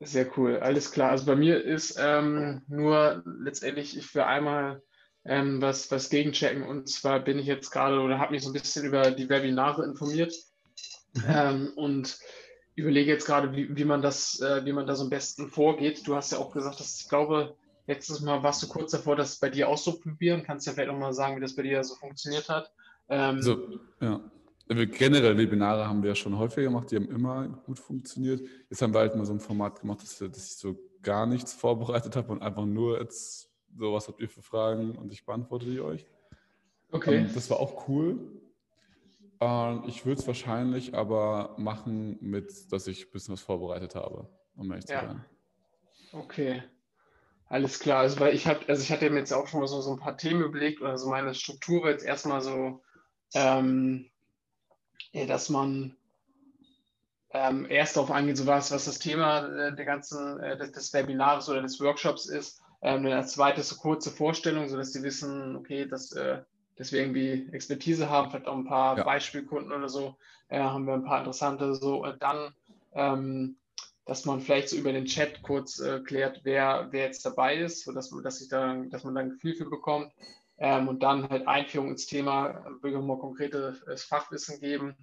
Sehr cool, alles klar. Also bei mir ist ähm, nur letztendlich, ich will einmal ähm, was, was gegenchecken. Und zwar bin ich jetzt gerade oder habe mich so ein bisschen über die Webinare informiert mhm. ähm, und überlege jetzt gerade, wie, wie man das, äh, wie man da so am besten vorgeht. Du hast ja auch gesagt, dass ich glaube, letztes Mal warst du kurz davor, das bei dir auszuprobieren. Kannst du ja vielleicht auch mal sagen, wie das bei dir so funktioniert hat. Ähm, so, ja. Generell Webinare haben wir ja schon häufiger gemacht, die haben immer gut funktioniert. Jetzt haben wir halt mal so ein Format gemacht, dass, dass ich so gar nichts vorbereitet habe und einfach nur jetzt so, was habt ihr für Fragen und ich beantworte die euch. Okay. Ähm, das war auch cool. Ähm, ich würde es wahrscheinlich aber machen mit, dass ich ein bisschen was vorbereitet habe, um ehrlich ja. zu sein. Okay. Alles klar. Also, weil ich habe, also ich hatte mir jetzt auch schon mal so, so ein paar Themen überlegt oder so meine Struktur war jetzt erstmal so, ähm, ja, dass man ähm, erst darauf eingeht, so was, was das Thema äh, der ganzen, äh, des, des, Webinars oder des Workshops ist. Ähm, dann als zweites so kurze Vorstellung, sodass sie wissen, okay, dass, äh, dass wir irgendwie Expertise haben, vielleicht auch ein paar ja. Beispielkunden oder so, äh, haben wir ein paar interessante so. Dann ähm, dass man vielleicht so über den Chat kurz äh, klärt, wer, wer jetzt dabei ist, sodass dass, ich da, dass man da ein Gefühl für bekommt. Ähm, und dann halt Einführung ins Thema, wirklich mal konkretes Fachwissen geben,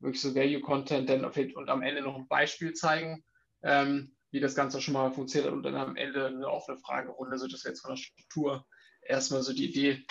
wirklich so Value-Content dann und am Ende noch ein Beispiel zeigen, ähm, wie das Ganze schon mal funktioniert und dann am Ende eine offene Fragerunde, so das jetzt von der Struktur erstmal so die Idee.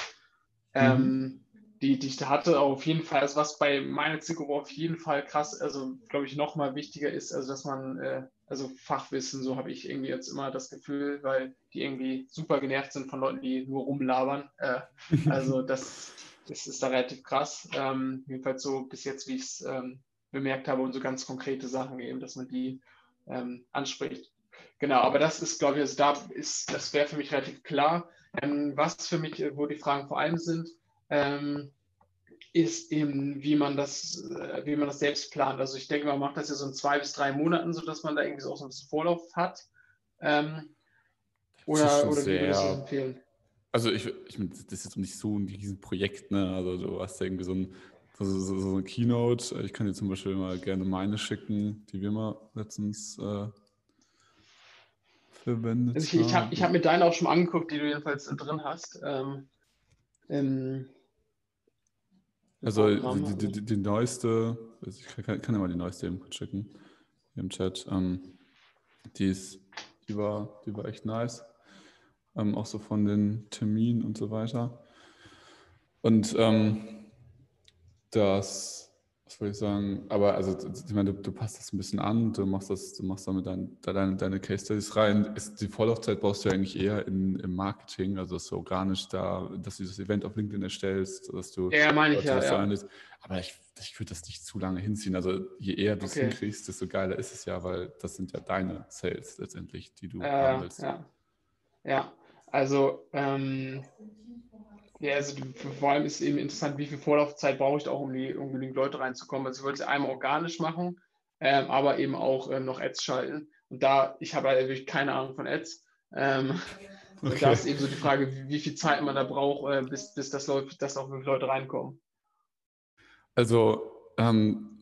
Ähm, mhm die, die ich da hatte, auf jeden Fall, also was bei meiner Zielgruppe auf jeden Fall krass, also glaube ich, nochmal wichtiger ist, also dass man, äh, also Fachwissen, so habe ich irgendwie jetzt immer das Gefühl, weil die irgendwie super genervt sind von Leuten, die nur rumlabern. Äh, also das, das ist da relativ krass. Ähm, jedenfalls so bis jetzt, wie ich es ähm, bemerkt habe und so ganz konkrete Sachen eben, dass man die ähm, anspricht. Genau, aber das ist, glaube ich, also da ist, das wäre für mich relativ klar. Ähm, was für mich, wo die Fragen vor allem sind, ähm, ist eben, wie man das, äh, wie man das selbst plant. Also ich denke, man macht das ja so in zwei bis drei Monaten, sodass man da irgendwie so auch so ein bisschen Vorlauf hat. Ähm, oder oder wie würdest du das empfehlen? Also ich, ich meine, das ist jetzt nicht so ein Riesenprojekt, ne? Also du hast irgendwie so ein so, so, so eine Keynote. Ich kann dir zum Beispiel mal gerne meine schicken, die wir mal letztens äh, verwendet also ich, haben. Ich habe hab mir deine auch schon angeguckt, die du jedenfalls drin hast. Ähm, ähm, also die, die, die, die, neueste, also ich kann, kann ja mal die neueste eben kurz schicken im Chat. Ähm, die, ist, die, war, die war echt nice. Ähm, auch so von den Terminen und so weiter. Und ähm, das was wollte ich sagen? Aber also, ich meine, du, du, passt das ein bisschen an, du machst das, du machst damit dein, deine, deine Case Studies rein. Ist, die Vorlaufzeit brauchst du ja eigentlich eher in, im Marketing, also dass du organisch da, dass du das Event auf LinkedIn erstellst, dass du. Ja, meine ich ja. ja. Aber ich, ich würde das nicht zu lange hinziehen. Also je eher du es okay. hinkriegst, desto geiler ist es ja, weil das sind ja deine Sales letztendlich, die du äh, haben willst. Ja, ja. also ähm, ja, also vor allem ist eben interessant, wie viel Vorlaufzeit brauche ich da auch, um, die, um genügend Leute reinzukommen. Also ich wollte es einmal organisch machen, ähm, aber eben auch ähm, noch Ads schalten. Und da, ich habe halt wirklich keine Ahnung von Ads. Ähm, okay. Und da ist eben so die Frage, wie, wie viel Zeit man da braucht, äh, bis, bis das läuft, dass auch wirklich Leute reinkommen. Also, ähm,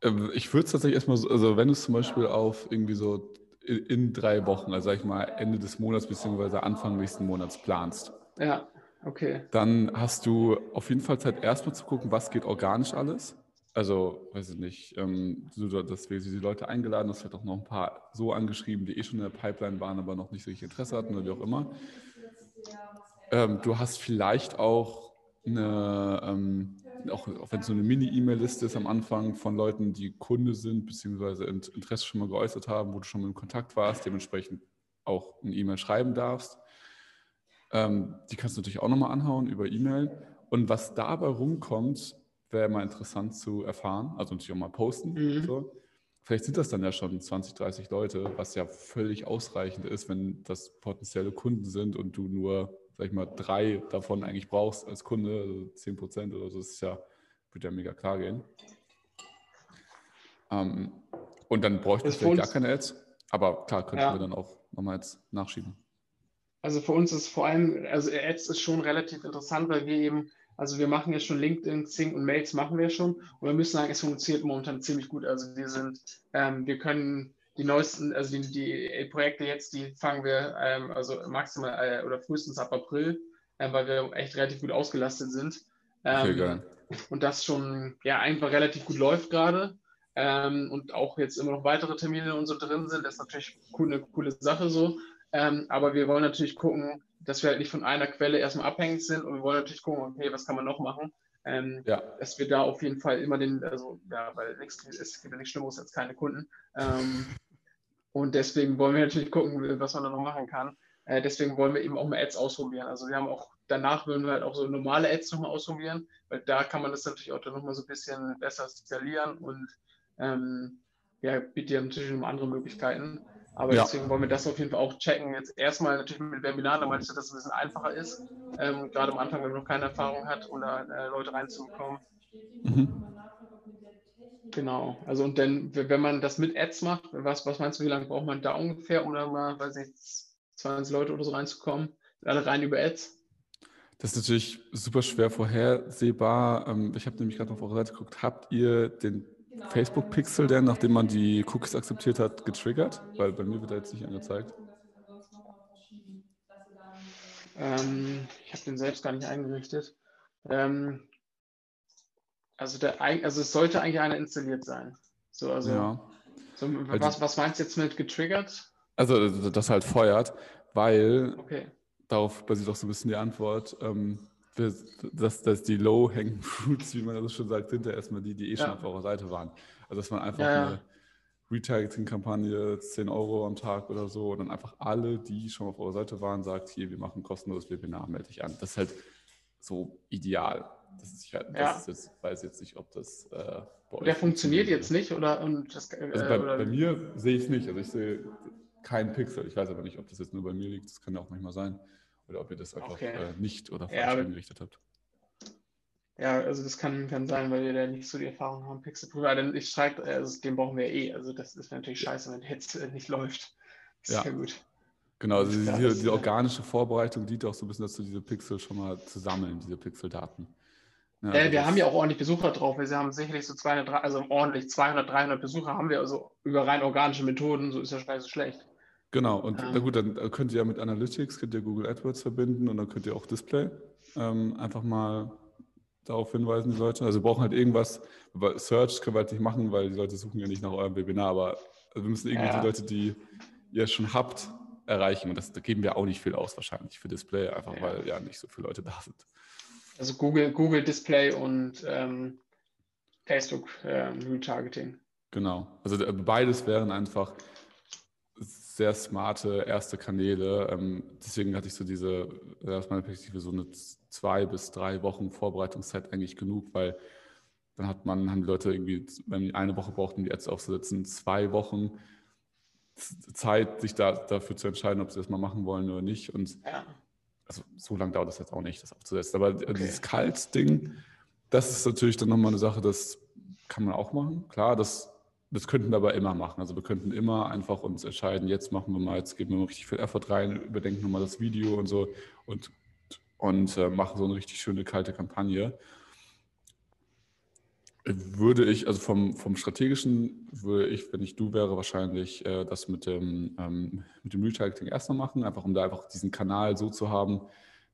äh, ich würde es tatsächlich erstmal so, also wenn du es zum Beispiel auf irgendwie so in, in drei Wochen, also sag ich mal Ende des Monats bzw. Anfang nächsten Monats planst. Ja Okay. Dann hast du auf jeden Fall Zeit, erstmal zu gucken, was geht organisch alles. Also, weiß ich nicht, ähm, dass wir die Leute eingeladen, hast, vielleicht auch noch ein paar so angeschrieben, die eh schon in der Pipeline waren, aber noch nicht so richtig Interesse hatten oder wie auch immer. Ähm, du hast vielleicht auch eine, ähm, auch, auch wenn es so eine Mini-E-Mail-Liste ist am Anfang von Leuten, die Kunde sind, beziehungsweise Interesse schon mal geäußert haben, wo du schon mal in Kontakt warst, dementsprechend auch eine E-Mail schreiben darfst. Ähm, die kannst du natürlich auch nochmal anhauen über E-Mail. Und was dabei rumkommt, wäre mal interessant zu erfahren. Also natürlich auch mal posten. Mhm. So. Vielleicht sind das dann ja schon 20, 30 Leute, was ja völlig ausreichend ist, wenn das potenzielle Kunden sind und du nur, sag ich mal, drei davon eigentlich brauchst als Kunde, also 10 Prozent oder so, das ist ja, wird ja mega klar gehen. Ähm, und dann bräuchte ich vielleicht gar keine Ads. Aber klar, könnten ja. wir dann auch nochmal jetzt nachschieben. Also für uns ist vor allem, also Ads ist schon relativ interessant, weil wir eben Also wir machen ja schon LinkedIn, Xing und Mails machen wir schon. Und wir müssen sagen, es funktioniert momentan ziemlich gut. Also wir sind, ähm, wir können die neuesten, also die, die, Projekte jetzt, die fangen wir ähm, also maximal äh, oder frühestens ab April, äh, weil wir echt relativ gut ausgelastet sind. Ähm, und das schon ja einfach relativ gut läuft gerade. Ähm, und auch jetzt immer noch weitere Termine und so drin sind, das ist natürlich cool, eine coole Sache so. Ähm, aber wir wollen natürlich gucken, dass wir halt nicht von einer Quelle erstmal abhängig sind und wir wollen natürlich gucken, okay, was kann man noch machen, ähm, ja. dass wir da auf jeden Fall immer den, also ja, weil nichts ist, gibt ja nichts Schlimmeres als keine Kunden. Ähm, und deswegen wollen wir natürlich gucken, was man da noch machen kann. Äh, deswegen wollen wir eben auch mal Ads ausprobieren. Also wir haben auch, danach würden wir halt auch so normale Ads nochmal ausprobieren, weil da kann man das natürlich auch dann nochmal so ein bisschen besser skalieren und ähm, ja, bietet ja natürlich noch andere Möglichkeiten. Aber ja. deswegen wollen wir das auf jeden Fall auch checken. Jetzt erstmal natürlich mit Webinaren, da meinst du, dass es ein bisschen einfacher ist, ähm, gerade am Anfang, wenn man noch keine Erfahrung hat, um da äh, Leute reinzubekommen. Mhm. Genau, also und dann, wenn man das mit Ads macht, was, was meinst du, wie lange braucht man da ungefähr, um da mal, weiß ich, 20 Leute oder so reinzukommen? Alle rein über Ads? Das ist natürlich super schwer vorhersehbar. Ähm, ich habe nämlich gerade auf eure Seite geguckt, habt ihr den Facebook-Pixel denn, nachdem man die Cookies akzeptiert hat, getriggert? Weil bei mir wird er jetzt nicht angezeigt. Ähm, ich habe den selbst gar nicht eingerichtet. Ähm, also, der, also es sollte eigentlich einer installiert sein. So, also, ja. so, was, was meinst du jetzt mit getriggert? Also, das halt feuert, weil okay. darauf basiert auch so ein bisschen die Antwort. Ähm, dass, dass die Low-Hanging Fruits, wie man das schon sagt, sind ja erstmal die, die eh schon ja. auf eurer Seite waren. Also dass man einfach ja, eine Retargeting-Kampagne, 10 Euro am Tag oder so, und dann einfach alle, die schon auf eurer Seite waren, sagt, hier, wir machen kostenloses Webinar, melde dich an. Das ist halt so ideal. Das ist, halt, das ist jetzt, weiß jetzt nicht, ob das äh, bei euch Der funktioniert jetzt nicht oder? Und das, äh, also bei, oder? bei mir sehe ich es nicht. Also ich sehe keinen Pixel. Ich weiß aber nicht, ob das jetzt nur bei mir liegt. Das kann ja auch manchmal sein. Oder ob ihr das einfach okay. äh, nicht oder falsch ja, eingerichtet habt. Ja, also das kann, kann sein, weil wir da nicht so die Erfahrung haben, Pixel Prüfer. Denn ich schreibe, also den brauchen wir eh. Also das ist natürlich scheiße, wenn Hits äh, nicht läuft. Sehr ja. gut. Genau, also die, die, die, organische Vorbereitung dient auch so ein bisschen dazu, diese Pixel schon mal zu sammeln, diese Pixel-Daten. Ja, äh, wir haben ja auch ordentlich Besucher drauf. Wir haben sicherlich so 200, also ordentlich 200, 300 Besucher haben wir also über rein organische Methoden. So ist ja gar nicht so schlecht. Genau, und ähm, na gut, dann könnt ihr ja mit Analytics, könnt ihr Google AdWords verbinden und dann könnt ihr auch Display ähm, einfach mal darauf hinweisen, die Leute. Also wir brauchen halt irgendwas, Search können wir halt nicht machen, weil die Leute suchen ja nicht nach eurem Webinar, aber wir müssen irgendwie ja. die Leute, die ihr schon habt, erreichen. Und das, da geben wir auch nicht viel aus wahrscheinlich für Display, einfach ja. weil ja nicht so viele Leute da sind. Also Google, Google Display und ähm, Facebook ähm, Retargeting. Genau. Also beides wären einfach sehr smarte erste Kanäle. Ähm, deswegen hatte ich so diese, aus meiner Perspektive, so eine zwei bis drei Wochen Vorbereitungszeit eigentlich genug, weil dann hat man, haben die Leute irgendwie, wenn die eine Woche brauchten, die Ads aufzusetzen, zwei Wochen Zeit, sich da, dafür zu entscheiden, ob sie das mal machen wollen oder nicht. Und ja. also so lange dauert das jetzt auch nicht, das aufzusetzen. Aber okay. dieses Kalt-Ding, das ist natürlich dann nochmal eine Sache, das kann man auch machen. Klar, das das könnten wir aber immer machen. Also wir könnten immer einfach uns entscheiden, jetzt machen wir mal, jetzt geben wir mal richtig viel Effort rein, überdenken nochmal das Video und so und, und äh, machen so eine richtig schöne kalte Kampagne. Würde ich, also vom, vom strategischen, würde ich, wenn ich du wäre, wahrscheinlich äh, das mit dem, ähm, mit dem Retargeting erstmal machen, einfach um da einfach diesen Kanal so zu haben,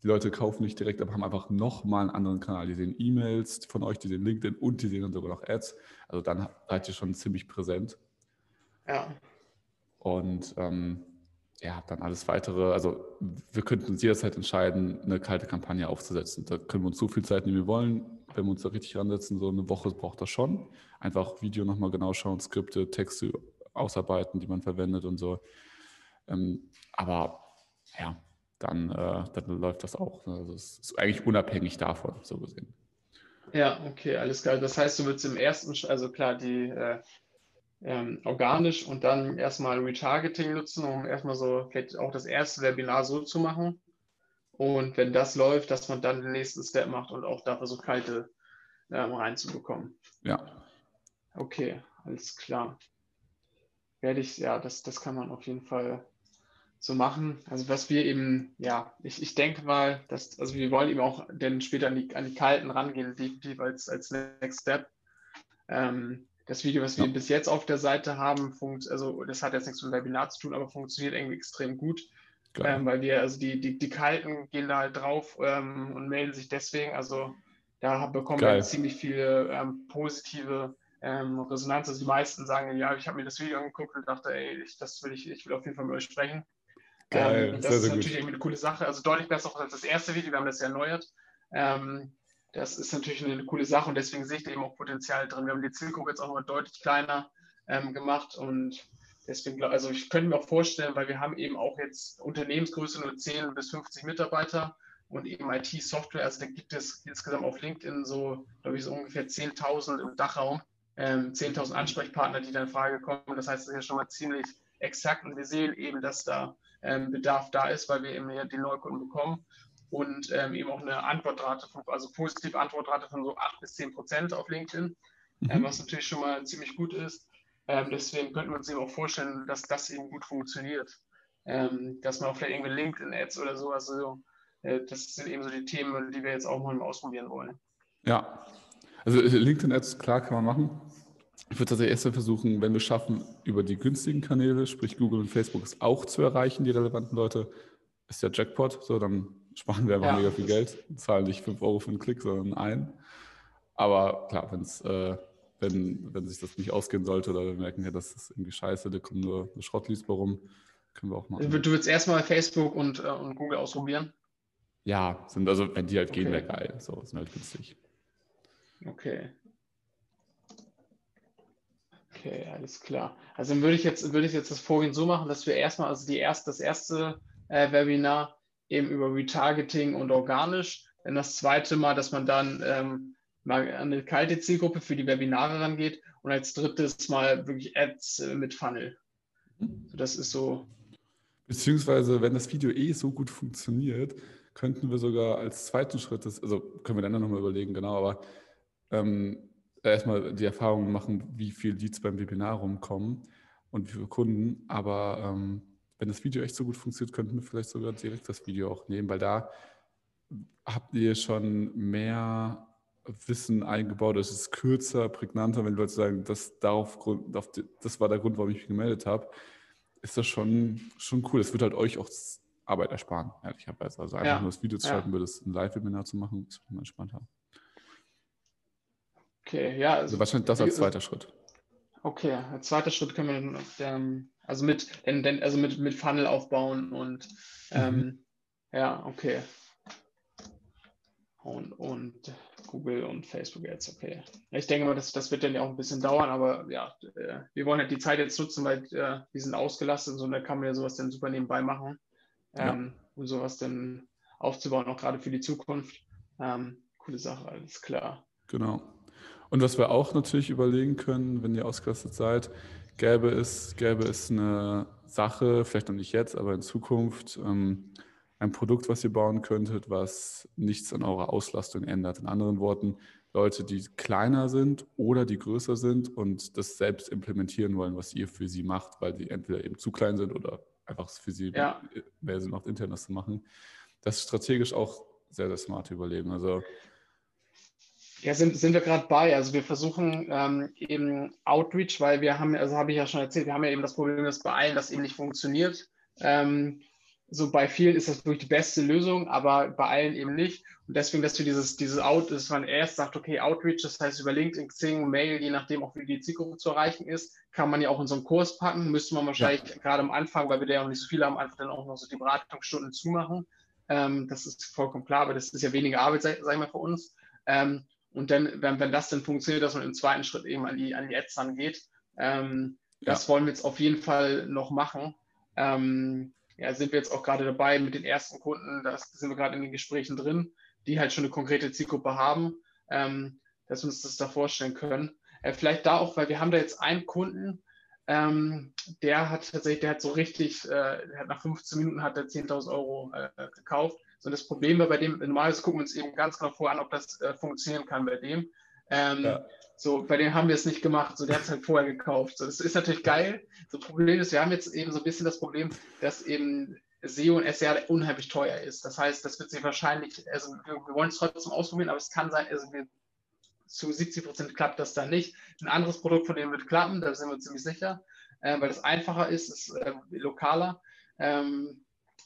die Leute kaufen nicht direkt, aber haben einfach nochmal einen anderen Kanal. Die sehen E-Mails von euch, die sehen LinkedIn und die sehen dann sogar noch Ads. Also dann seid ihr schon ziemlich präsent. Ja. Und ähm, ja, dann alles weitere. Also wir könnten uns jederzeit entscheiden, eine kalte Kampagne aufzusetzen. Da können wir uns so viel Zeit nehmen, wie wir wollen. Wenn wir uns da richtig ransetzen, so eine Woche braucht das schon. Einfach Video nochmal genau schauen, Skripte, Texte ausarbeiten, die man verwendet und so. Ähm, aber ja, dann, äh, dann läuft das auch. Ne? Also es ist eigentlich unabhängig davon, so gesehen. Ja, okay, alles klar. Das heißt, du willst im ersten, also klar, die äh, ähm, organisch und dann erstmal Retargeting nutzen, um erstmal so vielleicht auch das erste Webinar so zu machen. Und wenn das läuft, dass man dann den nächsten Step macht und auch da versucht, kalte ähm, reinzubekommen. Ja. Okay, alles klar. Werde ich, ja, das, das kann man auf jeden Fall so machen. Also was wir eben, ja, ich, ich denke mal, dass, also wir wollen eben auch dann später an die, an die Kalten rangehen, definitiv als, als Next Step. Ähm, das Video, was wir ja. bis jetzt auf der Seite haben, funkt, also das hat jetzt nichts mit dem Webinar zu tun, aber funktioniert irgendwie extrem gut. Ähm, weil wir, also die, die, die Kalten gehen da halt drauf ähm, und melden sich deswegen. Also da bekommen Geil. wir ziemlich viele ähm, positive ähm, Resonanz. Also die meisten sagen, ja, ich habe mir das Video angeguckt und dachte, ey, ich, das will ich, ich will auf jeden Fall mit euch sprechen. Geil, ähm, das ist natürlich gut. eine coole Sache. Also deutlich besser als das erste Video. Wir haben das ja erneuert. Ähm, das ist natürlich eine, eine, coole Sache und deswegen sehe ich da eben auch Potenzial drin. Wir haben die Zielgruppe jetzt auch mal deutlich kleiner ähm, gemacht und deswegen, also ich könnte mir auch vorstellen, weil wir haben eben auch jetzt Unternehmensgröße nur 10 bis 50 Mitarbeiter und eben IT-Software. Also da gibt es insgesamt auf LinkedIn so, glaube ich, so ungefähr 10.000 im Dachraum, ähm, 10.000 Ansprechpartner, die da in Frage kommen. Das heißt, das ist ja schon mal ziemlich exakt und wir sehen eben, dass da Bedarf da ist, weil wir eben ja die Neukunden bekommen und ähm, eben auch eine Antwortrate, von, also positive Antwortrate von so 8 bis 10 Prozent auf LinkedIn, mhm. ähm, was natürlich schon mal ziemlich gut ist. Ähm, deswegen könnten wir uns eben auch vorstellen, dass das eben gut funktioniert. Ähm, dass man auch vielleicht irgendwie LinkedIn-Ads oder sowas, also, äh, das sind eben so die Themen, die wir jetzt auch mal ausprobieren wollen. Ja, also äh, LinkedIn-Ads, klar, kann man machen. Ich würde tatsächlich erst mal versuchen, wenn wir schaffen, über die günstigen Kanäle, sprich Google und Facebook, es auch zu erreichen, die relevanten Leute, ist der Jackpot. So, dann sparen wir einfach ja, mega viel Geld, zahlen nicht 5 Euro für einen Klick, sondern einen. Aber klar, wenn's, äh, wenn, wenn sich das nicht ausgehen sollte oder wir merken, ja, das ist irgendwie scheiße, da kommt nur eine Schrottliesbar rum, können wir auch machen. Du willst erstmal Facebook und, äh, und Google ausprobieren? Ja, sind also, wenn die halt okay. gehen, wäre geil. So, sind halt günstig. Okay. Okay, alles klar. Also dann würde ich jetzt, würde ich jetzt das Vorgehen so machen, dass wir erstmal, also die erste, das erste äh, Webinar eben über Retargeting und organisch, dann das zweite Mal, dass man dann ähm, mal an eine kalte Zielgruppe für die Webinare rangeht und als drittes Mal wirklich Ads äh, mit Funnel. So, das ist so. Beziehungsweise, wenn das Video eh so gut funktioniert, könnten wir sogar als zweiten Schritt, das, also können wir dann nochmal überlegen, genau, aber ähm, erstmal die Erfahrung machen, wie viel Leads beim Webinar rumkommen und wie viele Kunden. Aber ähm, wenn das Video echt so gut funktioniert, könnten wir vielleicht sogar direkt das Video auch nehmen, weil da habt ihr schon mehr Wissen eingebaut. Es ist kürzer, prägnanter, wenn die Leute sagen, das, darauf, das war der Grund, warum ich mich gemeldet habe. Ist das schon, schon cool. Es wird halt euch auch Arbeit ersparen, ehrlicherweise. Also einfach ja. nur das Video zu schalten, ja. würde es ein Live-Webinar zu machen, ist immer entspannter. Okay, ja. Also, also wahrscheinlich das als zweiter Schritt. Okay, als zweiter Schritt können wir ähm, also mit, also mit, mit Funnel aufbauen und ähm, mhm. ja, okay. Und, und Google und Facebook Ads, okay. Ich denke mal, das, das wird dann ja auch ein bisschen dauern, aber ja, äh, wir wollen halt die Zeit jetzt nutzen, weil äh, wir sind ausgelastet und so, und da kann man ja sowas dann super nebenbei machen, ähm, ja. um sowas dann aufzubauen, auch gerade für die Zukunft. Ähm, coole Sache, alles klar. Genau. Und was wir auch natürlich überlegen können, wenn ihr ausgelastet seid, gäbe es, gäbe es eine Sache, vielleicht noch nicht jetzt, aber in Zukunft, ähm, ein Produkt, was ihr bauen könntet, was nichts an eurer Auslastung ändert. In anderen Worten, Leute, die kleiner sind oder die größer sind und das selbst implementieren wollen, was ihr für sie macht, weil sie entweder eben zu klein sind oder einfach für sie ja. mehr Sinn macht, intern das zu machen. Das ist strategisch auch sehr, sehr smart überlegen. Also ja, sind, sind wir gerade bei. Also wir versuchen ähm, eben Outreach, weil wir haben, also habe ich ja schon erzählt, wir haben ja eben das Problem, dass bei allen das eben nicht funktioniert. Ähm, so bei vielen ist das wirklich die beste Lösung, aber bei allen eben nicht. Und deswegen, dass wir dieses, dieses Out, dass man erst sagt, okay, Outreach, das heißt über LinkedIn, Xing, Mail, je nachdem auch wie die Zielgruppe zu erreichen ist, kann man ja auch in so einen Kurs packen. Müsste man wahrscheinlich ja. gerade am Anfang, weil wir da ja auch nicht so viele haben, einfach dann auch noch so die Beratungsstunden zumachen. Ähm, das ist vollkommen klar, aber das ist ja weniger Arbeit, sag, sag ich mal, für uns. Ähm, und dann, wenn, wenn das dann funktioniert, dass man im zweiten Schritt eben an die, an die Ads rangeht, ähm, ja. das wollen wir jetzt auf jeden Fall noch machen. Ähm, ja, sind wir jetzt auch gerade dabei mit den ersten Kunden, da sind wir gerade in den Gesprächen drin, die halt schon eine konkrete Zielgruppe haben, ähm, dass wir uns das da vorstellen können. Äh, vielleicht da auch, weil wir haben da jetzt einen Kunden, ähm, der hat tatsächlich, der hat so richtig, äh, der hat nach 15 Minuten hat er 10.000 Euro äh, gekauft so das Problem war bei dem, normalerweise gucken wir uns eben ganz genau vor an, ob das äh, funktionieren kann bei dem. Ähm, ja. So, bei dem haben wir es nicht gemacht. So, der hat es halt vorher gekauft. So, das ist natürlich geil. So, Problem ist, wir haben jetzt eben so ein bisschen das Problem, dass eben SEO und SEA unheimlich teuer ist. Das heißt, das wird sich wahrscheinlich, also wir, wir wollen es trotzdem ausprobieren, aber es kann sein, also wir, zu 70 Prozent klappt das dann nicht. Ein anderes Produkt von dem wird klappen, da sind wir ziemlich sicher, äh, weil es einfacher ist, ist äh, lokaler. Ähm,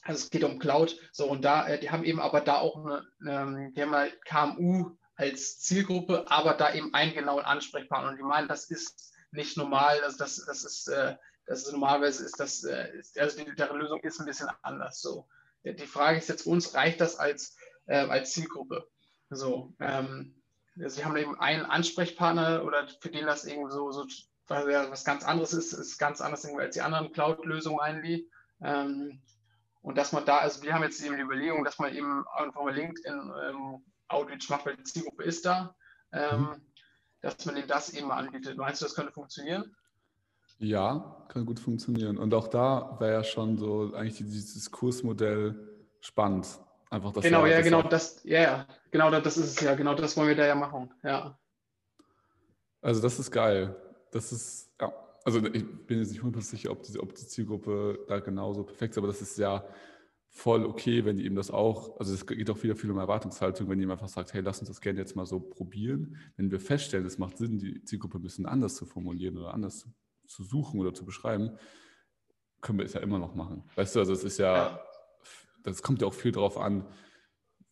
also es geht um Cloud. So, und da, äh, die haben eben aber da auch eine, eine die haben halt KMU als Zielgruppe, aber da eben einen genauen Ansprechpartner. Und die meinen, das ist nicht normal, also das, das ist, äh, das ist normalerweise ist das, äh, ist, also die, deren Lösung ist ein bisschen anders. So, die Frage ist jetzt uns, reicht das als, äh, als Zielgruppe? So, ähm, also sie haben eben einen Ansprechpartner oder für den das irgendwie so, so was ganz anderes ist, ist ganz anders als die anderen Cloud-Lösungen eigentlich. Ähm, und dass man da, also wir haben jetzt eben die Überlegung, dass man eben einfach mal LinkedIn ähm, Outreach macht, weil die Zielgruppe ist da, ähm, mhm. dass man denen das eben anbietet. Meinst du, das könnte funktionieren? Ja, kann gut funktionieren. Und auch da wäre ja schon so eigentlich dieses Kursmodell spannend. Einfach das genau, ja, genau, das, ja, ja, genau, das ist es ja, genau, das wollen wir da ja machen, ja. Also das ist geil. Das ist, also ich bin jetzt nicht hundertprozentig sicher, ob die, ob die Zielgruppe da genauso perfekt ist, aber das ist ja voll okay, wenn die ihm das auch, also es geht auch wieder viel um Erwartungshaltung, wenn jemand einfach sagt, hey, lass uns das gerne jetzt mal so probieren. Wenn wir feststellen, es macht Sinn, die Zielgruppe ein bisschen anders zu formulieren oder anders zu, zu suchen oder zu beschreiben, können wir es ja immer noch machen. Weißt du, also es ist ja, das kommt ja auch viel darauf an,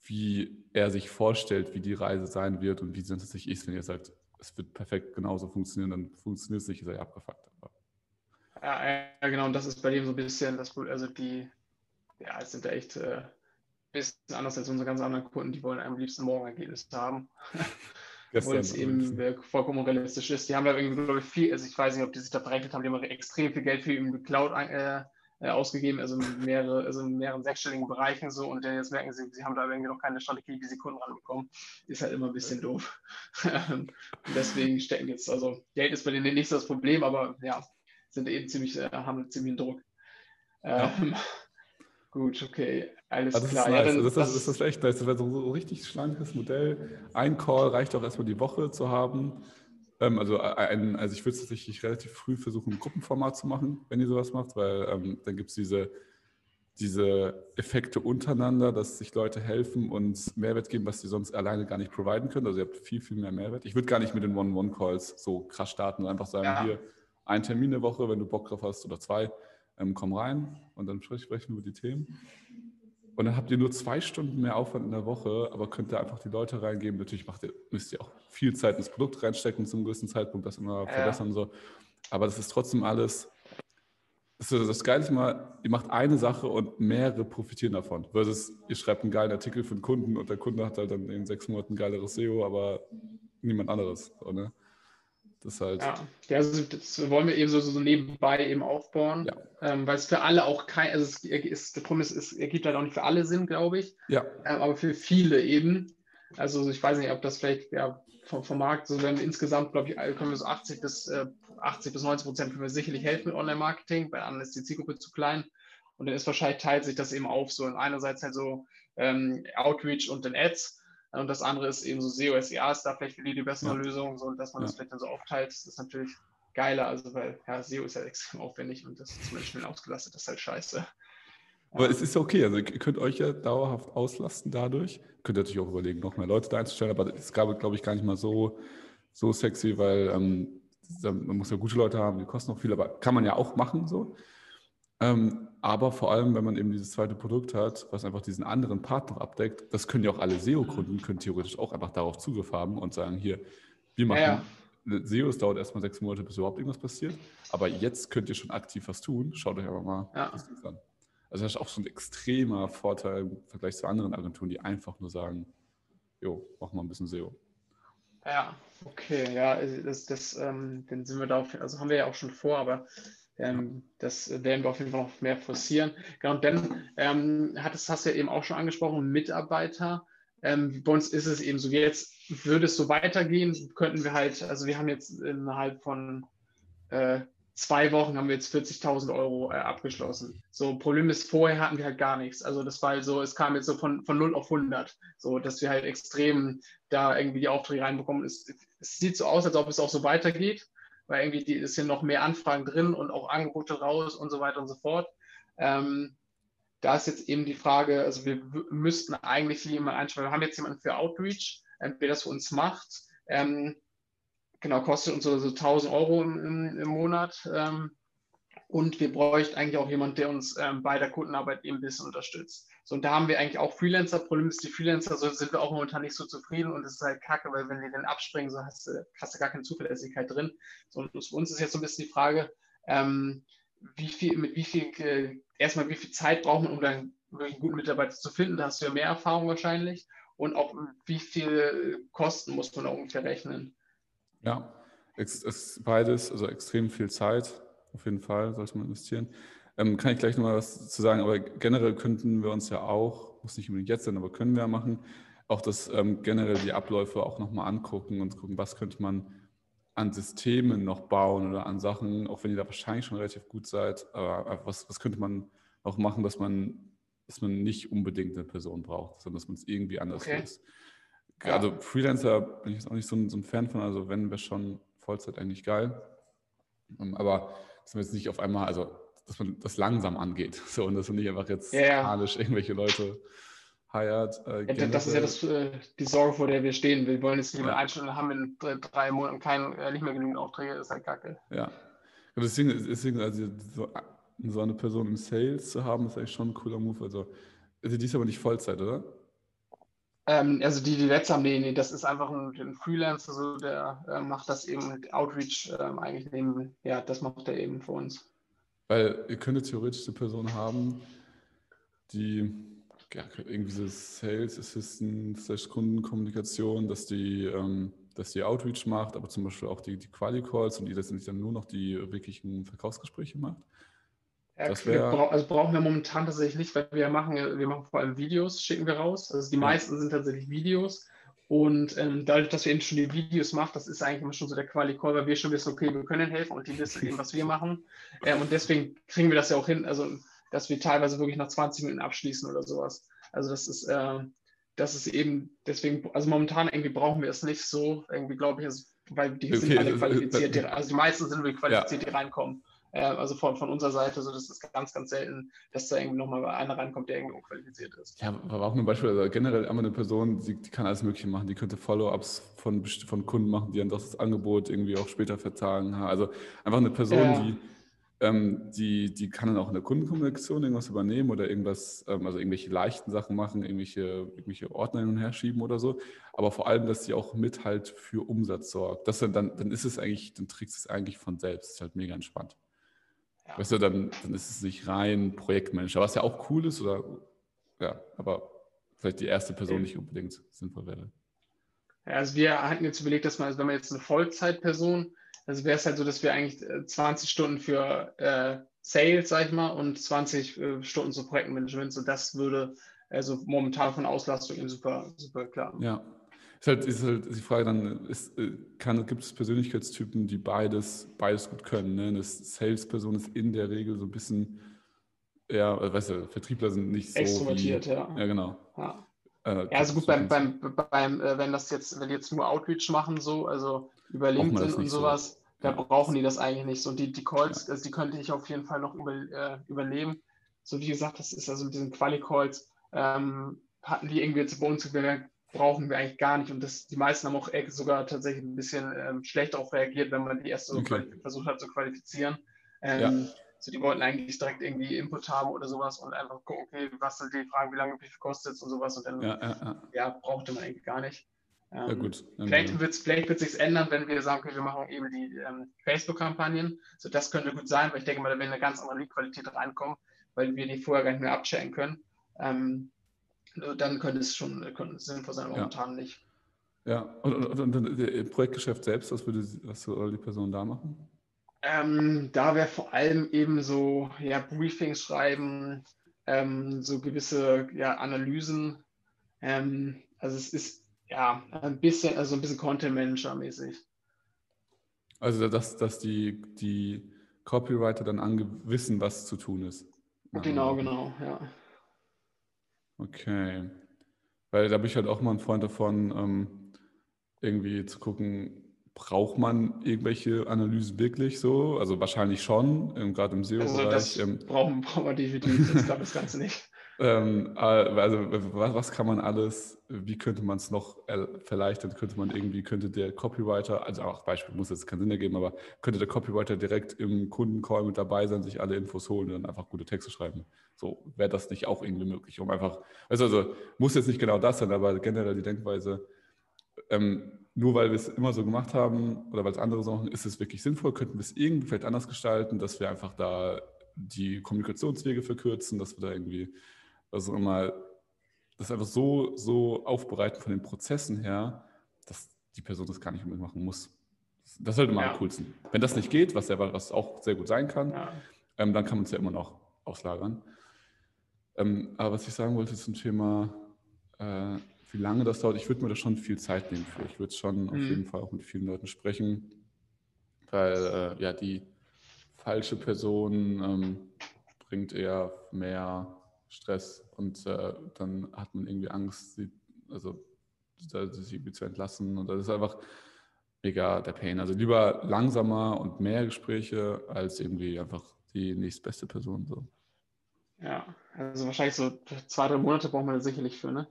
wie er sich vorstellt, wie die Reise sein wird und wie es sich ist, wenn ihr sagt, es wird perfekt genauso funktionieren, dann funktioniert es nicht, ist er ja abgefuckt. Ja, ja, genau, und das ist bei dem so ein bisschen das, also die, ja, es sind da echt äh, ein bisschen anders als unsere ganz anderen Kunden, die wollen am liebsten morgen Ergebnisse haben. Weil es eben äh, vollkommen realistisch ist. Die haben da irgendwie, glaube ich, viel, also ich weiß nicht, ob die sich da berechnet haben, die haben extrem viel Geld für die Cloud äh, äh, ausgegeben, also mehrere, also in mehreren sechsstelligen Bereichen so und jetzt merken sie, sie haben da irgendwie noch keine Strategie, wie sie Kunden ranbekommen. Ist halt immer ein bisschen doof. und deswegen stecken jetzt, also Geld ist bei denen nicht so das Problem, aber ja, sind eben ziemlich, äh, haben ziemlich Druck. Ähm, ja. Gut, okay, alles also klar. Ist nice. ja, das, das, das, ist echt nice. Das wäre so ein richtig schlankes Modell. Ein Call reicht auch erstmal die Woche zu haben. Ähm, also, ein, also ich würde es tatsächlich relativ früh versuchen, ein Gruppenformat zu machen, wenn ihr sowas macht, weil ähm, dann gibt es diese, diese Effekte untereinander, dass sich Leute helfen und Mehrwert geben, was sie sonst alleine gar nicht providen können. Also ihr habt viel, viel mehr Mehrwert. Ich würde gar nicht mit den One-on-One-Calls so krass starten und einfach sagen, ja. hier, ein Termin eine Woche, wenn du Bock drauf hast oder zwei ähm, komm rein und dann sprechen wir über die Themen. Und dann habt ihr nur zwei Stunden mehr Aufwand in der Woche, aber könnt ihr einfach die Leute reingeben. Natürlich macht ihr, müsst ihr auch viel Zeit ins Produkt reinstecken zum größten Zeitpunkt, das immer verbessern. Ja. So. Aber das ist trotzdem alles. Das, ist das Geile ist mal, ihr macht eine Sache und mehrere profitieren davon. Versus ihr schreibt einen geilen Artikel für einen Kunden und der Kunde hat halt dann in sechs Monaten geileres SEO, aber niemand anderes. So, ne? Das halt. Ja, also das wollen wir eben so, so nebenbei eben aufbauen, ja. ähm, weil es für alle auch kein, also es ist, der Promis ist, ergibt halt auch nicht für alle Sinn, glaube ich. Ja. Ähm, aber für viele eben. Also ich weiß nicht, ob das vielleicht ja, vom, vom Markt, so wenn wir insgesamt, glaube ich, können wir so 80 bis, äh, 80 bis 90 Prozent können wir sicherlich helfen mit Online-Marketing, bei anderen ist die Zielgruppe zu klein. Und dann ist wahrscheinlich teilt sich das eben auf, so einerseits halt so ähm, Outreach und den Ads und das andere ist eben so SEO, SEA ist da vielleicht für die bessere ja. Lösung, so dass man ja. das vielleicht dann so aufteilt. Das ist natürlich geiler, also weil ja, SEO ist ja extrem aufwendig und das ist zumindest schnell ausgelastet, das ist halt scheiße. Aber es ist okay, also ihr könnt euch ja dauerhaft auslasten dadurch. Könnt ihr natürlich auch überlegen, noch mehr Leute da einzustellen, aber es gab, glaube ich, gar nicht mal so, so sexy, weil ähm, man muss ja gute Leute haben, die kosten noch viel, aber kann man ja auch machen so. Ähm, aber vor allem, wenn man eben dieses zweite Produkt hat, was einfach diesen anderen Part noch abdeckt, das können ja auch alle SEO-Kunden, können theoretisch auch einfach darauf Zugriff haben und sagen, hier, wir machen ja, ja. SEO, es dauert erstmal sechs Monate, bis überhaupt irgendwas passiert. Aber jetzt könnt ihr schon aktiv was tun. Schaut euch einfach mal ja. das an. Also das ist auch so ein extremer Vorteil im Vergleich zu anderen Agenturen, die einfach nur sagen, jo, machen wir ein bisschen SEO. Ja, okay, ja, das, das ähm, dann sind wir da, auf, also haben wir ja auch schon vor, aber ähm, das werden wir auf jeden Fall noch mehr forcieren. Genau, und dann ähm, hattest, hast du ja eben auch schon angesprochen, Mitarbeiter. Ähm, bei uns ist es eben so, jetzt würde es so weitergehen, könnten wir halt, also wir haben jetzt innerhalb von äh, zwei Wochen haben wir jetzt 40.000 Euro äh, abgeschlossen. So, Problem ist, vorher hatten wir halt gar nichts. Also das war so, es kam jetzt so von, von 0 auf 100, so dass wir halt extrem da irgendwie die Aufträge reinbekommen. Es, es sieht so aus, als ob es auch so weitergeht, weil irgendwie die, ist hier noch mehr Anfragen drin und auch Angebote raus und so weiter und so fort. Ähm, da ist jetzt eben die Frage, also wir müssten eigentlich jemanden einstellen. Wir haben jetzt jemanden für Outreach, ähm, der das für uns macht. Ähm, genau, kostet uns so, so 1000 Euro im, im Monat. Ähm, und wir bräuchten eigentlich auch jemanden, der uns ähm, bei der Kundenarbeit eben ein bisschen unterstützt. So, und da haben wir eigentlich auch Freelancer. Problem ist, die Freelancer so, sind wir auch momentan nicht so zufrieden und es ist halt kacke, weil wenn die dann abspringen, so hast du, hast du gar keine Zuverlässigkeit drin. So, und für uns ist jetzt so ein bisschen die Frage, ähm, wie viel, mit wie viel, äh, erstmal wie viel Zeit braucht man, um dann einen guten Mitarbeiter zu finden? Da hast du ja mehr Erfahrung wahrscheinlich. Und auch wie viel Kosten muss man da ungefähr rechnen? Ja, es ist beides, also extrem viel Zeit, auf jeden Fall sollte man investieren. Ähm, kann ich gleich nochmal was zu sagen, aber generell könnten wir uns ja auch, muss nicht unbedingt jetzt sein, aber können wir ja machen, auch das ähm, generell die Abläufe auch nochmal angucken und gucken, was könnte man an Systemen noch bauen oder an Sachen, auch wenn ihr da wahrscheinlich schon relativ gut seid, aber was, was könnte man noch machen, dass man, dass man nicht unbedingt eine Person braucht, sondern dass man es irgendwie anders okay. löst. Also Freelancer bin ich jetzt auch nicht so ein, so ein Fan von, also wenn wir schon Vollzeit eigentlich geil. Ähm, aber dass man jetzt nicht auf einmal, also dass man das langsam angeht. So, und dass man nicht einfach jetzt ja, panisch irgendwelche Leute hired. Äh, ja, das ist ja das, äh, die Sorge, vor der wir stehen. Wir wollen jetzt nicht mehr ja. einstellen, haben in drei, drei Monaten kein, äh, nicht mehr genügend Aufträge, das ist halt kacke. Ja. Und deswegen, deswegen also so, so, eine Person im Sales zu haben, ist eigentlich schon ein cooler Move. Also, also die ist aber nicht Vollzeit, oder? Ähm, also die, die letzte haben, nee, nee, das ist einfach ein, ein Freelancer, so, der äh, macht das eben mit Outreach ähm, eigentlich neben, ja, das macht er eben für uns. Weil ihr könntet theoretisch eine Person haben, die ja, irgendwie so Sales Assistant, slash Kundenkommunikation, dass die, ähm, dass die Outreach macht, aber zum Beispiel auch die, die Quali-Calls und die letztendlich dann nur noch die wirklichen Verkaufsgespräche macht. Ja, wär, also brauchen wir momentan tatsächlich nicht, weil wir machen, wir machen vor allem Videos, schicken wir raus. Also die meisten sind tatsächlich Videos. Und ähm, dadurch, dass wir eben schon die Videos machen, das ist eigentlich immer schon so der Quali-Call, weil wir schon wissen, okay, wir können helfen und die wissen eben, was wir machen. Ähm, und deswegen kriegen wir das ja auch hin, also dass wir teilweise wirklich nach 20 Minuten abschließen oder sowas. Also das ist, äh, das ist eben, deswegen, also momentan irgendwie brauchen wir es nicht so, irgendwie glaube ich, ist, weil die sind alle qualifiziert, die, also die meisten sind wirklich qualifiziert, ja. die reinkommen. Äh, also von, von unserer Seite, so das ist ganz, ganz selten, dass da irgendwie nochmal einer reinkommt, der irgendwie unqualifiziert ist. Ja, aber auch ein Beispiel, also generell einmal eine Person, die, die kann alles Mögliche machen, die könnte Follow-ups von, von Kunden machen, die dann das Angebot irgendwie auch später vertagen. Also einfach eine Person, ja. die ähm, die, die kann dann auch in der Kundenkommunikation irgendwas übernehmen oder irgendwas, ähm, also irgendwelche leichten Sachen machen, irgendwelche, irgendwelche Ordner hin und her schieben oder so. Aber vor allem, dass sie auch mit halt für Umsatz sorgt. Das dann, dann, dann ist es eigentlich, dann trägst es eigentlich von selbst. ist halt mega entspannt. Ja. Weißt du, dann, dann ist es nicht rein Projektmanager, was ja auch cool ist, oder ja, aber vielleicht die erste Person nicht unbedingt sinnvoll wäre. Also wir hatten jetzt überlegt, dass man, also wenn man jetzt eine Vollzeitperson also wäre es halt so, dass wir eigentlich 20 äh, Stunden für äh, Sales, sag ich mal, und 20 äh, Stunden so Projektmanagement. So das würde also momentan von Auslastung eben super, super klar. Ja. Ist halt, ist halt die Frage dann, äh, gibt es Persönlichkeitstypen, die beides, beides gut können? Ne? Eine Sales-Person ist in der Regel so ein bisschen, ja, äh, weißt du, Vertriebler sind nicht so. Extrovertiert, wie, ja. Ja, genau. Ja. Äh, ja, also gut, beim, beim, beim äh, wenn das jetzt, wenn die jetzt nur Outreach machen, so, also über LinkedIn und sowas, so. da ja. brauchen die das eigentlich nicht. So, und die, die Calls, also die könnte ich auf jeden Fall noch über, äh, übernehmen. So wie gesagt, das ist also mit diesen Quali-Calls, ähm, hatten die irgendwie jetzt bei uns gemerkt, brauchen wir eigentlich gar nicht. Und das, die meisten haben auch sogar tatsächlich ein bisschen ähm, schlecht darauf reagiert, wenn man die erst so okay. versucht hat zu qualifizieren. Ähm, ja. So, die wollten eigentlich direkt irgendwie Input haben oder sowas und einfach gucken, okay, was sind die Fragen, wie lange, wie viel kostet es und sowas. Und dann ja, ja, ja. brauchte man eigentlich gar nicht. Ähm, ja, gut. Vielleicht wird es vielleicht wird sich ändern, wenn wir sagen, okay, wir machen eben die ähm, Facebook-Kampagnen. So, das könnte gut sein, weil ich denke mal, da wird eine ganz andere Lead-Qualität reinkommen, weil wir die vorher gar nicht mehr abchecken können. Ähm, dann könnte es schon könnte es sinnvoll sein, momentan nicht. Ja, und, und, und, und im Projektgeschäft selbst, was würde was soll die Person da machen? Ähm, da wäre vor allem eben so ja, Briefings schreiben, ähm, so gewisse ja, Analysen. Ähm, also es ist ja ein bisschen, also ein bisschen Content Manager mäßig. Also dass, dass die, die Copywriter dann angewissen, was zu tun ist. Genau, genau, ja. Okay. Weil da bin ich halt auch mal ein Freund davon, ähm, irgendwie zu gucken, braucht man irgendwelche Analysen wirklich so? Also wahrscheinlich schon, ähm, gerade im SEO-Bereich. Also das ähm, brauchen, brauchen wir definitiv, das glaube das Ganze nicht. Ähm, äh, also was, was, kann man alles, wie könnte man es noch vielleicht, dann könnte man irgendwie, könnte der Copywriter, also auch Beispiel muss jetzt keinen Sinn ergeben, aber könnte der Copywriter direkt im Kundencall mit dabei sein, sich alle Infos holen und dann einfach gute Texte schreiben. So wäre das nicht auch irgendwie möglich, um einfach, also, also muss jetzt nicht genau das sein, aber generell die Denkweise, ähm, nur weil wir es immer so gemacht haben oder weil es andere so machen, ist es wirklich sinnvoll, könnten wir es irgendwie vielleicht anders gestalten, dass wir einfach da die Kommunikationswege verkürzen, dass wir da irgendwie also immer das einfach so, so aufbereiten von den Prozessen her, dass die Person das gar nicht mehr machen muss. Das ist halt immer ja. am coolsten. Wenn das nicht geht, was, ja, was auch sehr gut sein kann, ja. ähm, dann kann man es ja immer noch auslagern. Ähm, aber was ich sagen wollte zum Thema, äh, wie lange das dauert, ich würde mir da schon viel Zeit nehmen für. Ich würde schon mhm. auf jeden Fall auch mit vielen Leuten sprechen, weil äh, ja die falsche Person ähm, bringt eher mehr Stress und äh, dann hat man irgendwie Angst, sie, also sie zu entlassen und das ist einfach mega der Pain. Also lieber langsamer und mehr Gespräche als irgendwie einfach die nächstbeste Person. So. Ja, also wahrscheinlich so zwei, drei Monate braucht man da sicherlich für, ne?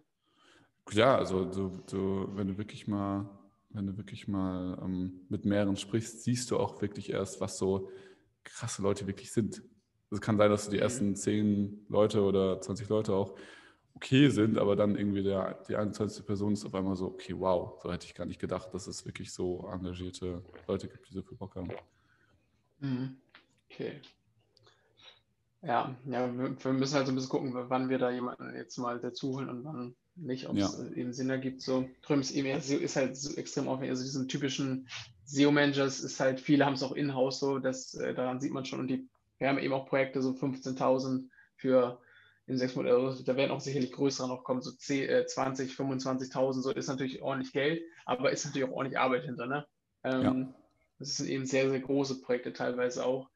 Ja, also du, du, wenn du wirklich mal, wenn du wirklich mal ähm, mit mehreren sprichst, siehst du auch wirklich erst, was so krasse Leute wirklich sind. Es kann sein, dass die mhm. ersten zehn Leute oder 20 Leute auch okay sind, aber dann irgendwie der, die 21. Person ist auf einmal so, okay, wow, so hätte ich gar nicht gedacht, dass es wirklich so engagierte Leute gibt, die so viel Bock haben. Mhm. Okay. Ja, ja, wir müssen halt so ein bisschen gucken, wann wir da jemanden jetzt mal dazu holen und wann nicht, ob es ja. eben Sinn ergibt. So, Trüm ist eben ist halt so extrem aufwendig. Also diesen typischen SEO-Managers ist halt, viele haben es auch in-house so, das, äh, daran sieht man schon. Und die wir haben eben auch Projekte, so 15.000 für in sechs Monate, also da werden auch sicherlich größere noch kommen, so 10, 20, 25.000, so ist natürlich ordentlich Geld, aber ist natürlich auch ordentlich Arbeit hinter. Ne? Ähm, ja. Das sind eben sehr, sehr große Projekte teilweise auch.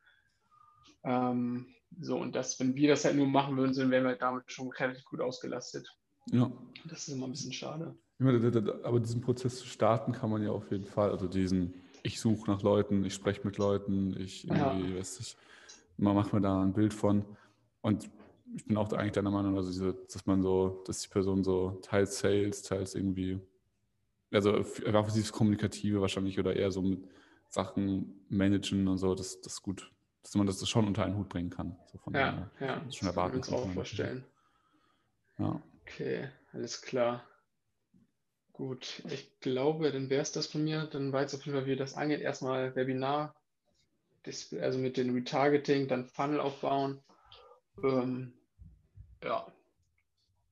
Ähm, so, und das, wenn wir das halt nur machen würden, dann wären wir damit schon relativ gut ausgelastet. Ja. Das ist immer ein bisschen schade. Aber diesen Prozess zu starten kann man ja auf jeden Fall, also diesen, ich suche nach Leuten, ich spreche mit Leuten, ich irgendwie, ja. weiß ich, man macht mir da ein Bild von. Und ich bin auch eigentlich deiner Meinung, also diese, dass man so, dass die Person so teils Sales, teils irgendwie, also einfach dieses Kommunikative wahrscheinlich oder eher so mit Sachen managen und so, das, das gut, dass man das schon unter einen Hut bringen kann. So von ja, der, ja, das schon erwarten kann. auch vorstellen. Ja. Okay, alles klar. Gut, ich glaube, dann wäre es das von mir. Dann weiß auf jeden Fall, wie das angeht. Erstmal Webinar also mit dem Retargeting, dann Funnel aufbauen. Ähm, ja.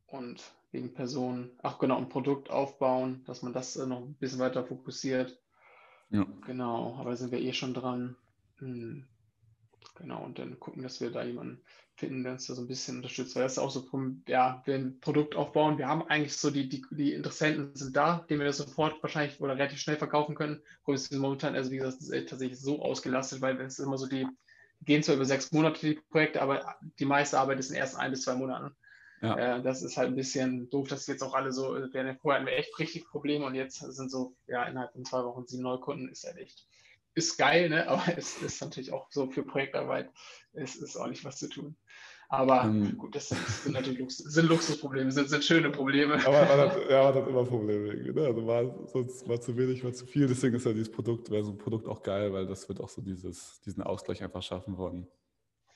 Und wegen Personen, ach genau, ein Produkt aufbauen, dass man das äh, noch ein bisschen weiter fokussiert. Ja. Genau, aber sind wir eh schon dran. Hm. Genau, und dann gucken, dass wir da jemanden finden, der uns da so ein bisschen unterstützt. Weil das ist auch so, ja, wir ein Produkt aufbauen. Wir haben eigentlich so, die, die, die Interessenten sind da, denen wir das sofort wahrscheinlich oder relativ schnell verkaufen können. Problem ist momentan, also wie gesagt, ist tatsächlich so ausgelastet, weil es immer so die, gehen zwar über sechs Monate die Projekte, aber die meiste Arbeit ist in erst ein bis zwei Monaten. Ja. Äh, das ist halt ein bisschen doof, dass jetzt auch alle so, wir vorher hatten wir echt richtig Probleme und jetzt sind so, ja, innerhalb von zwei Wochen sieben Neukunden, ist halt echt ist geil, ne? aber es ist natürlich auch so für Projektarbeit, es ist auch nicht was zu tun. Aber ähm, gut, das sind, sind natürlich Lux sind Luxusprobleme, sind, sind schöne Probleme. Aber man hat, ja, man hat immer Probleme. Ne? Also mal, sonst mal zu wenig, mal zu viel. Deswegen ist ja dieses Produkt, wäre so ein Produkt auch geil, weil das wird auch so dieses, diesen Ausgleich einfach schaffen von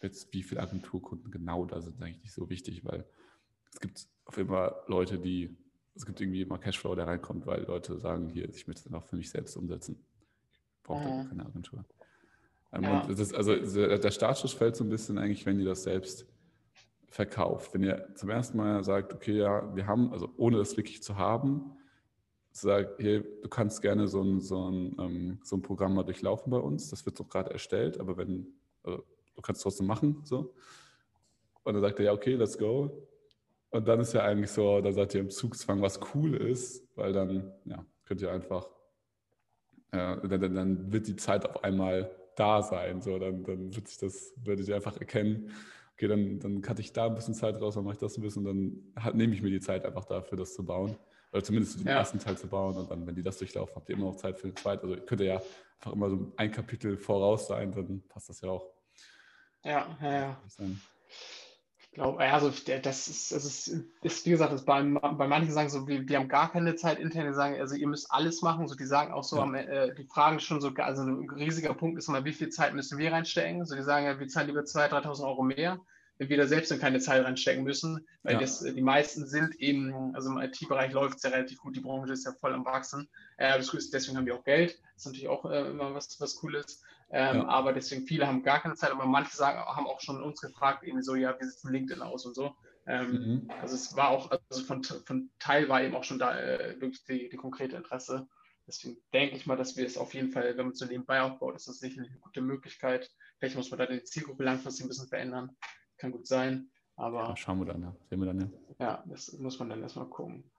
jetzt, wie viele Agenturkunden genau da sind, eigentlich nicht so wichtig, weil es gibt auf immer Leute, die, es gibt irgendwie immer Cashflow, der reinkommt, weil Leute sagen, hier, ich möchte es dann auch für mich selbst umsetzen braucht mhm. keine Agentur. Ähm, ja. ist, also der Startschuss fällt so ein bisschen eigentlich, wenn ihr das selbst verkauft. Wenn ihr zum ersten Mal sagt, okay, ja, wir haben, also ohne das wirklich zu haben, sagt, hey, du kannst gerne so ein, so ein, ähm, so ein Programm mal durchlaufen bei uns, das wird so gerade erstellt, aber wenn, also, du kannst es trotzdem machen, so. Und dann sagt er, ja, okay, let's go. Und dann ist ja eigentlich so, da seid ihr im Zugzwang, was cool ist, weil dann, ja, könnt ihr einfach äh, dann, dann, wird die Zeit auf einmal da sein. So, dann, dann wird sich das, werde ich einfach erkennen, okay, dann, dann cutte ich da ein bisschen Zeit raus, dann mache ich das ein bisschen und dann nehme ich mir die Zeit einfach dafür, das zu bauen. Oder zumindest den ja. ersten Teil zu bauen und dann, wenn die das durchlaufen, habt ihr immer noch Zeit für den zweiten. Also könnte ja einfach immer so ein Kapitel voraus sein, dann passt das ja auch. Ja, ja, ja. Ich glaube, also das ist, das ist, ist wie gesagt, das bei, bei manchen sagen so, wir, wir haben gar keine Zeit intern, die sagen, also ihr müsst alles machen, so die sagen auch so, ja. äh, die fragen schon so, also ein riesiger Punkt ist mal, wie viel Zeit müssen wir reinstecken? So die sagen ja, wir zahlen lieber 2.000, 3.000 Euro mehr wenn wir da selbst dann keine Zeit reinstecken müssen, weil ja. das, die meisten sind eben, also im IT-Bereich läuft es ja relativ gut, die Branche ist ja voll am Wachsen. Äh, deswegen haben wir auch Geld, das ist natürlich auch äh, immer was, was Cooles. Ähm, ja. Aber deswegen viele haben gar keine Zeit, aber manche sagen, haben auch schon uns gefragt, eben so, ja, wie sieht es in LinkedIn aus und so. Ähm, mhm. Also es war auch, also von, von Teil war eben auch schon da äh, wirklich die, die konkrete Interesse. Deswegen denke ich mal, dass wir es auf jeden Fall, wenn man so nebenbei aufbaut, ist das sicherlich eine gute Möglichkeit. Vielleicht muss man da die Zielgruppe langfristig ein bisschen verändern kann gut sein. Aber ja, schauen wir dann, ja. Sehen wir dann, ja. Ja, das muss man dann erstmal gucken.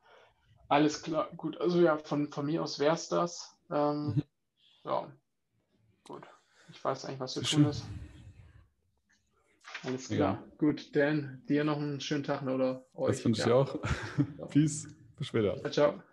Alles klar, gut. Also ja, von, von mir aus wäre es das. Ähm, mhm. ja, gut. Ich weiß eigentlich, was zu tun ist. Alles klar. Ja. Gut, Dan, dir noch einen schönen Tag oder euch. Das wünsche ich auch. Peace. Bis später. Ciao. ciao.